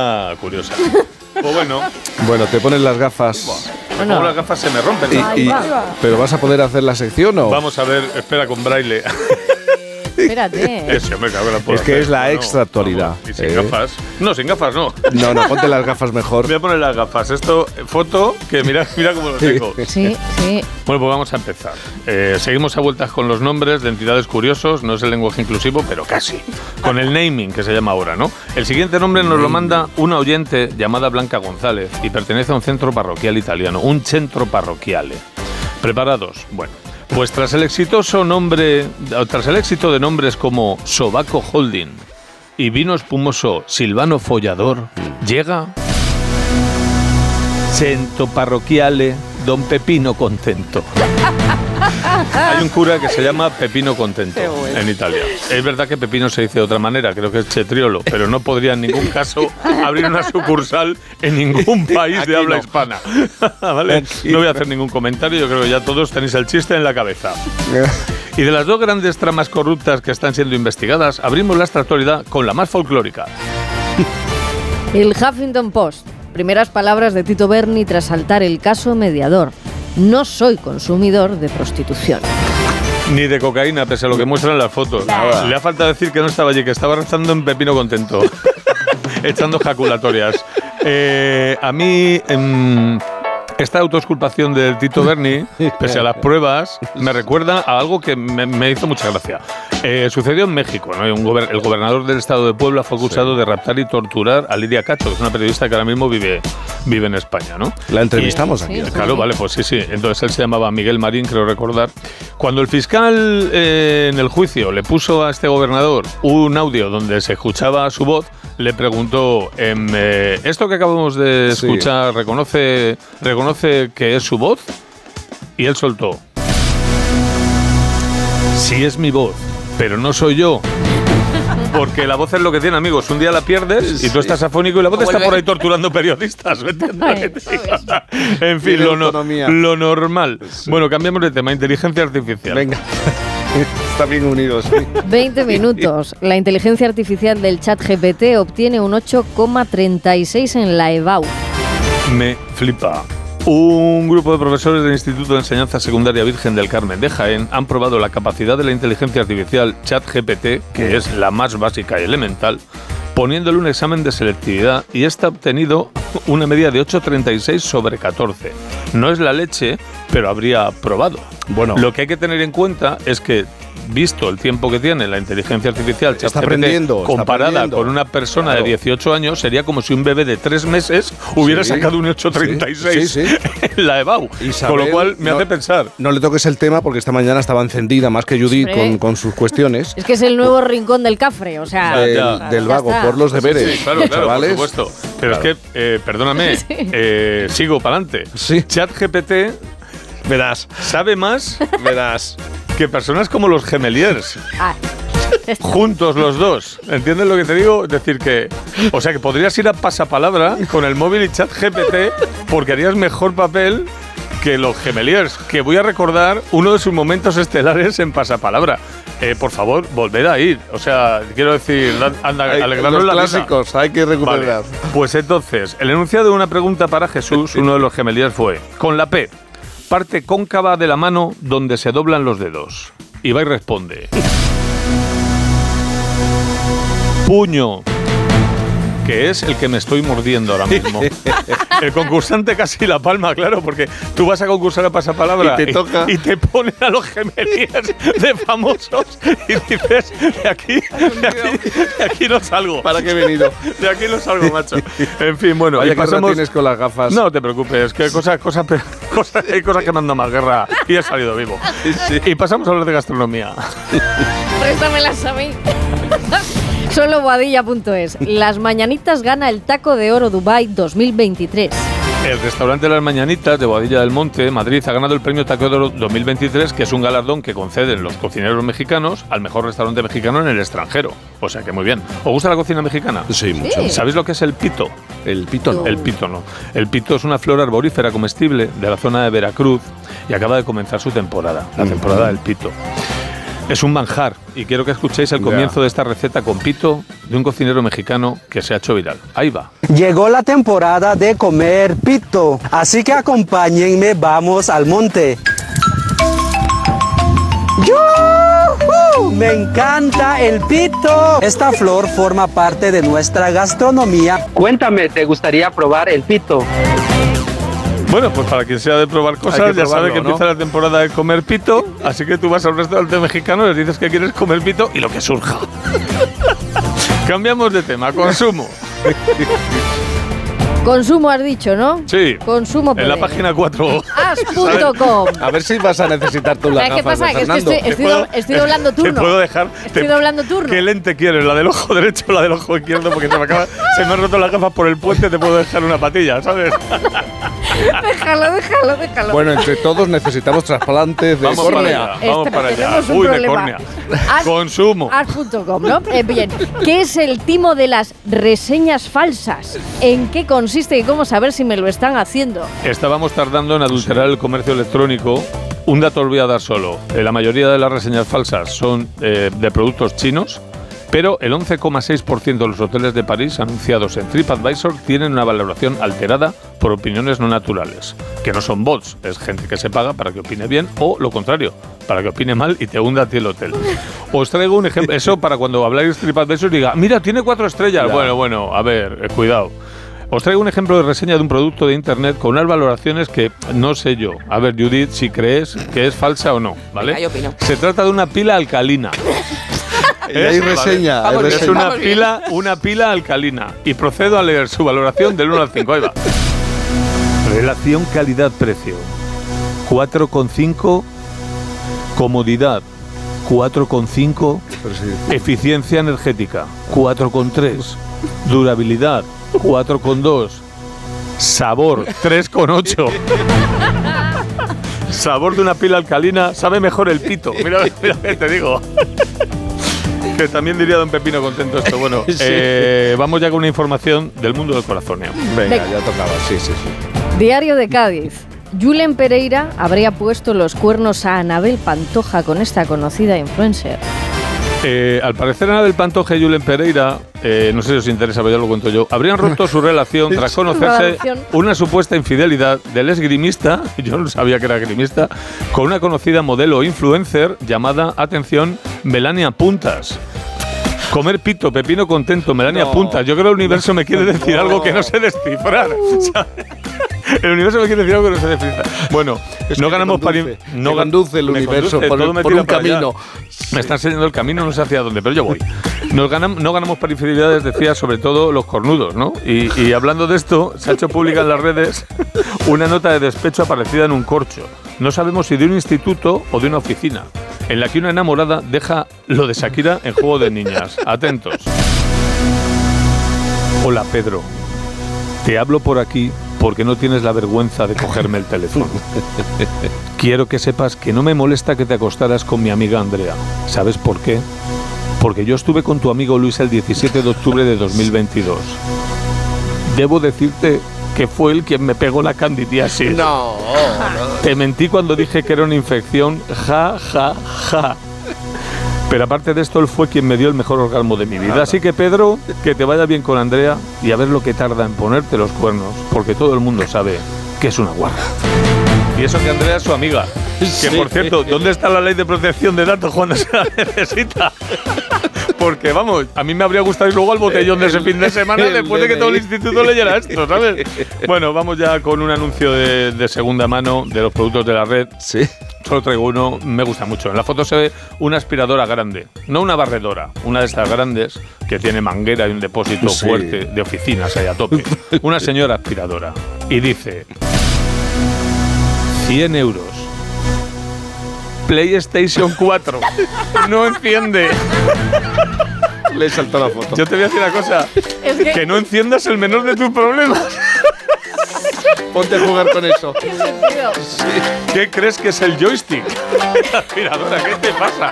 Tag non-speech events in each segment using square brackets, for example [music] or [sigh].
Ah, curiosa. [laughs] Pues bueno, Bueno, te pones las gafas. las gafas se me rompen. y- y- ¿Pero vas a poder hacer la sección o...? Vamos a ver, espera con braille. Espérate. [laughs] La Es que es la ¿no? extra actualidad, Vamos, Y sin ¿eh? gafas. No, sin gafas no. No, no, [laughs] ponte las gafas mejor. Voy a poner las gafas. Esto, eh, foto, que mira, mira cómo lo tengo. [laughs] Sí, sí. Bueno, pues vamos a empezar. Eh, seguimos a vueltas con los nombres de entidades curiosos, no es el lenguaje inclusivo, pero casi. Con el naming, que se llama ahora, ¿no? El siguiente nombre nos lo manda una oyente llamada Blanca González y pertenece a un centro parroquial italiano, un centro parroquiale. ¿Preparados? Bueno. Pues tras el exitoso nombre, tras el éxito de nombres como Sobaco Holding y vino espumoso Silvano Follador, llega Centro Parroquiale Don Pepino Contento. [laughs] Hay un cura que se llama Pepino Contento en Italia. Es verdad que Pepino se dice de otra manera, creo que es Chetriolo, pero no podría en ningún caso [laughs] abrir una sucursal en ningún país [laughs] Aquí de habla no. hispana. ¿Vale? No voy a hacer ningún comentario, yo creo que ya todos tenéis el chiste en la cabeza. Y de las dos grandes tramas corruptas que están siendo investigadas, abrimos la actualidad con la más folclórica. El Huffington Post. Primeras palabras de Tito Berni tras saltar el caso mediador. No soy consumidor de prostitución. Ni de cocaína, pese a lo que muestran las fotos. Le ha falta decir que no estaba allí, que estaba rezando en Pepino Contento, [laughs] echando jaculatorias. Eh, a mí, em, esta autoexculpación del Tito Berni, pese a las pruebas, me recuerda a algo que me, me hizo mucha gracia. Eh, sucedió en México. ¿no? Un gober- el gobernador del estado de Puebla fue acusado de raptar y torturar a Lidia Cacho, que es una periodista que ahora mismo vive, vive en España. ¿no? La entrevistamos Y- aquí. Sí. Claro, vale, pues sí, sí. Entonces él se llamaba Miguel Marín, creo recordar. Cuando el fiscal eh, en el juicio le puso a este gobernador un audio donde se escuchaba su voz, le preguntó, em, eh, ¿esto que acabamos de Sí. escuchar reconoce, reconoce que es su voz? Y él soltó. Sí es mi voz, pero no soy yo. Porque la voz es lo que tiene, amigos. Un día la pierdes y tú estás afónico y la voz está por ahí torturando periodistas. ¿me entiendes? [laughs] En fin, lo, no- autonomía. lo normal. Bueno, cambiamos de tema. Inteligencia artificial. Venga. [laughs] Está bien unidos. 20 minutos. La inteligencia artificial del chat GPT obtiene un 8,36 en la EBAU. Me flipa. Un grupo de profesores del Instituto de Enseñanza Secundaria Virgen del Carmen de Jaén han probado la capacidad de la inteligencia artificial ChatGPT, que es la más básica y elemental, poniéndole un examen de selectividad y esta ha obtenido una media de 8,36 sobre 14. No es la leche, pero habría probado. Bueno. Lo que hay que tener en cuenta es que visto el tiempo que tiene la inteligencia arcificial Está ChatGPT, aprendiendo, está comparada aprendiendo. con una persona Claro. de 18 años, sería como si un bebé de 3 meses hubiera Sí. sacado un 836 Sí, sí, en [laughs] la EBAU. Isabel, con lo cual me no- hace pensar. No le toques el tema porque esta mañana estaba encendida más que Judith Hombre. con, con sus cuestiones. Es que es el nuevo rincón del cafre, o sea. del, ya. del Ya vago, está. por los deberes. Sí, claro, claro, chavales. por supuesto. Pero Claro. es que, eh, perdóname, [laughs] eh, sigo para adelante. Sí. ChatGPT Verás, sabe más verás. Que personas como los gemeliers. Ah, [laughs] juntos los dos. ¿Entiendes lo que te digo? Es decir, que. O sea, que podrías ir a pasapalabra con el móvil y chat GPT porque harías mejor papel que los gemeliers. Que voy a recordar uno de sus momentos estelares en pasapalabra. Eh, por favor, volver a ir. O sea, quiero decir, anda, Hay- alegrarnos los la vida. clásicos, hay que recuperar. Vale. Pues entonces, el enunciado de una pregunta para Jesús, uno de los gemeliers, fue: con la P, parte cóncava de la mano donde se doblan los dedos. Y responde: puño, que es el que me estoy mordiendo ahora mismo. [laughs] El concursante casi la palma, claro, porque tú vas a concursar a pasapalabra Y te toca. y te ponen a los gemeliers de famosos y dices, de aquí, de aquí, de aquí no salgo. ¿Para qué he venido? De aquí no salgo, macho. En fin, bueno, Vaya y pasamos... tienes con las gafas. No te preocupes, que cosas, cosas, pe- [laughs] cosas, hay cosas que me andan más guerra y he salido vivo. Y pasamos a hablar de gastronomía. préstamelas a mí. [laughs] [laughs] Solo boadilla.es. Las mañanitas gana el taco de oro Dubai 2023. El restaurante Las Mañanitas de Boadilla del Monte, Madrid, ha ganado el premio Taco de Oro 2023, que es un galardón que conceden los cocineros mexicanos al mejor restaurante mexicano en el extranjero. O sea que muy bien. ¿Os gusta la cocina mexicana? Sí, mucho. Sí. ¿Sabéis lo que es el pito? El pito no. El pito no. El pito es una flor arborífera comestible de la zona de Veracruz y acaba de comenzar su temporada, la temporada del pito. Es un manjar y quiero que escuchéis el comienzo de esta receta con pito de un cocinero mexicano que se ha hecho viral. Ahí va. Llegó la temporada de comer pito, así que acompáñenme, vamos al monte. ¡Yujú! Me encanta el pito. Esta flor forma parte de nuestra gastronomía. Cuéntame, ¿te gustaría probar el pito? Bueno, pues para quien sea de probar cosas, ya sabe que ¿no? empieza la temporada de comer pito, así que tú vas a un restaurante mexicano, les dices que quieres comer pito y lo que surja. [laughs] Cambiamos de tema, consumo. Consumo has dicho, ¿no? Sí. Consumo En la página 4. As.com. [laughs] A ver si vas a necesitar tú ¿Sabes qué pasa? de Que es que Fernando. estoy, estoy, do- estoy [laughs] doblando turno. Te puedo dejar. Estoy te- doblando turno. ¿Qué lente quieres? ¿La del ojo derecho o la del ojo izquierdo? Porque se me, acaba, se me han roto las gafas por el puente, te puedo dejar una patilla, ¿sabes? Déjalo, déjalo, déjalo. Bueno, entre todos necesitamos trasplantes de Vamos para allá, vamos para allá. Uy, de problema. córnea. As- Consumo. As.com, ¿no? Eh, bien, ¿qué es el timo de las reseñas falsas? ¿En qué consiste y cómo saber si me lo están haciendo? Estábamos tardando en adulterar el comercio electrónico. Un dato os voy a dar solo. Eh, La mayoría de las reseñas falsas son eh, de productos chinos, pero el 11,6% de los hoteles de París anunciados en TripAdvisor tienen una valoración alterada por opiniones no naturales, que no son bots, es gente que se paga para que opine bien o lo contrario, para que opine mal y te hunda a ti el hotel. [laughs] Os traigo un ejemplo, [laughs] eso para cuando habláis de TripAdvisor y diga, mira, tiene cuatro estrellas. Ya. Bueno, bueno, a ver, eh, cuidado. Os traigo un ejemplo de reseña de un producto de internet con unas valoraciones que no sé yo. A ver, Judith, si crees que es falsa o no, ¿vale? Venga, yo opino. Se trata de una pila alcalina. [laughs] Y hay Es- reseña, hay Vamos bien. Es reseña. una pila, una pila alcalina. Y procedo a leer su valoración del 1 al 5. Ahí va. Relación calidad-precio. 4,5. Comodidad. 4,5. Pero sí. Eficiencia energética, 4,3. Durabilidad, 4,2. Sabor, 3,8. Sabor de una pila alcalina, sabe mejor el pito. Mira, mira que te digo. Que [laughs] también diría don Pepino contento esto. [laughs] Bueno, Sí. eh, vamos ya con una información del mundo del corazoneo. Venga, Venga. ya tocaba, sí, sí, sí. Diario de Cádiz. Julen Pereira habría puesto los cuernos a Anabel Pantoja con esta conocida influencer. Eh, al parecer Ana del Pantoja y Julen Pereira, eh, no sé si os interesa, pero ya lo cuento yo, habrían roto su relación [laughs] tras conocerse una supuesta infidelidad del esgrimista, [laughs] yo no sabía que era esgrimista, con una conocida modelo influencer llamada, atención, Melania Puntas. Comer pito, pepino contento, Melania No. Puntas. Yo creo que el universo me quiere decir algo que no sé descifrar. [laughs] ¿sabes? El universo me quiere decir algo que no sé descifrar. Bueno, Es no ganamos para... te conduce el universo conduce, por- un camino. Me está enseñando el camino, no sé hacia dónde, pero yo voy. Nos ganam- no ganamos para infidelidades, decía, sobre todo los cornudos, ¿no? Y, y hablando de esto, se ha hecho pública en las redes [laughs] una nota de despecho aparecida en un corcho. No sabemos si de un instituto o de una oficina, en la que una enamorada deja lo de Shakira en juego de niñas. Atentos. Hola, Pedro. Te hablo por aquí porque no tienes la vergüenza de cogerme el teléfono. [laughs] Quiero que sepas que no me molesta que te acostaras con mi amiga Andrea. ¿Sabes por qué? Porque yo estuve con tu amigo Luis el 17 de octubre de 2022. Debo decirte que fue él quien me pegó la candidiasis. No, Te mentí cuando dije que era una infección. Ja, ja, ja. Pero aparte de esto, él fue quien me dio el mejor orgasmo de mi vida. Así que, Pedro, que te vaya bien con Andrea y a ver lo que tarda en ponerte los cuernos, porque todo el mundo sabe que es una guarra. Y eso que Andrea es su amiga. Que por cierto, ¿dónde está la ley de protección de datos cuando se la [laughs] necesita? Porque vamos, a mí me habría gustado ir luego al botellón de ese fin de semana después de que todo el instituto leyera esto, ¿sabes? Bueno, vamos ya con un anuncio de, de segunda mano de los productos de la red. sí. Solo traigo uno, me gusta mucho. En la foto se ve una aspiradora grande, no una barredora, una de estas grandes que tiene manguera y un depósito Sí. fuerte de oficinas ahí a tope. [laughs] Una señora aspiradora. Y dice: 100 euros. PlayStation 4. No enciende. Le saltó la foto. Yo te voy a decir una cosa. Es que- Que no enciendas el menor de tus problemas. Ponte a jugar con eso. ¿Qué crees que es el joystick? La aspiradora, ¿qué te pasa?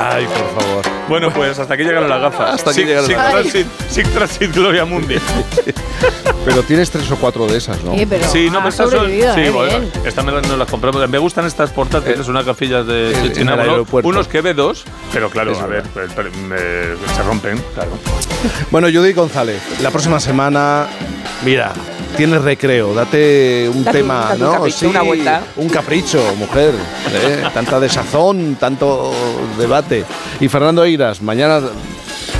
Ay, por favor. Bueno, pues hasta aquí llegaron las gafas. Hasta aquí llegaron las gafas. Sig Transit Gloria Mundi. [laughs] Pero tienes tres o cuatro de esas, ¿no? Sí, pero Sí, no, pero estas son. Sí, eh, bueno, estas me, las- no las compramos. Me gustan estas portátiles, unas gafillas de aeropuerto. Unos que ve dos, pero claro, Es a ver, pero me- se rompen, claro. Bueno, Judy González, la próxima semana, mira, tienes recreo, date un Date tema, date un ¿no? capricho, una vuelta. Un capricho, mujer. ¿eh? Tanta desazón, tanto debate. Y Fernando Eiras, mañana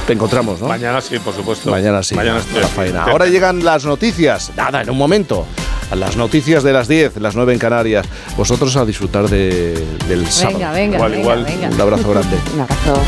te encontramos, ¿no? Mañana sí, por supuesto. Mañana sí, Mañana estoy la faena. Ahora llegan las noticias. Nada, en un momento. Las noticias de las 10, las 9 en Canarias. Vosotros a disfrutar de- del sábado. Venga, venga, Igual, venga, igual. venga. Un abrazo grande. Un abrazo.